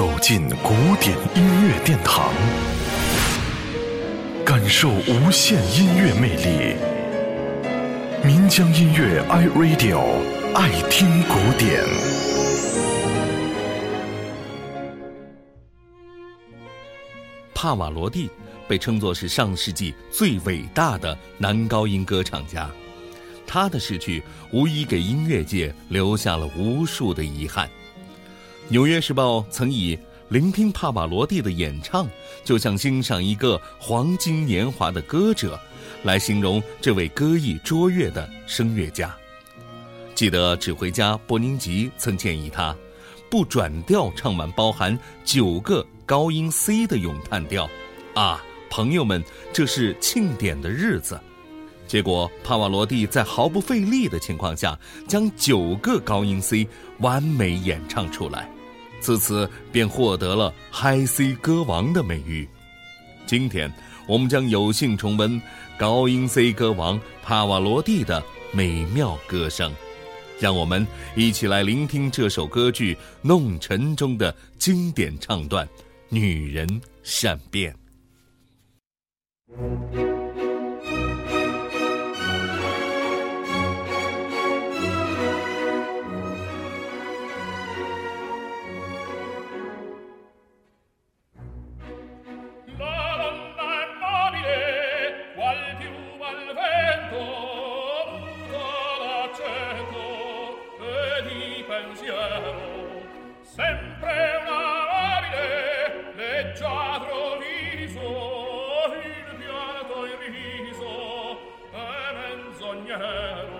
走进古典音乐殿堂，感受无限音乐魅力。民江音乐 iRadio 爱听古典。帕瓦罗蒂被称作是上世纪最伟大的男高音歌唱家，他的逝去无疑给音乐界留下了无数的遗憾。《纽约时报》曾以“聆听帕瓦罗蒂的演唱，就像欣赏一个黄金年华的歌者”来形容这位歌艺卓越的声乐家。记得指挥家波宁吉曾建议他，不转调唱完包含九个高音 C 的咏叹调。啊，朋友们，这是庆典的日子。结果帕瓦罗蒂在毫不费力的情况下，将九个高音 C 完美演唱出来。自此便获得了 High C 歌王的美誉。今天，我们将有幸重温高音 C 歌王帕瓦罗蒂的美妙歌声，让我们一起来聆听这首歌剧《弄臣》中的经典唱段《女人善变》。pensiero sempre una amabile leggiadro viso il pianto il riso e menzognero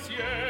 pensiere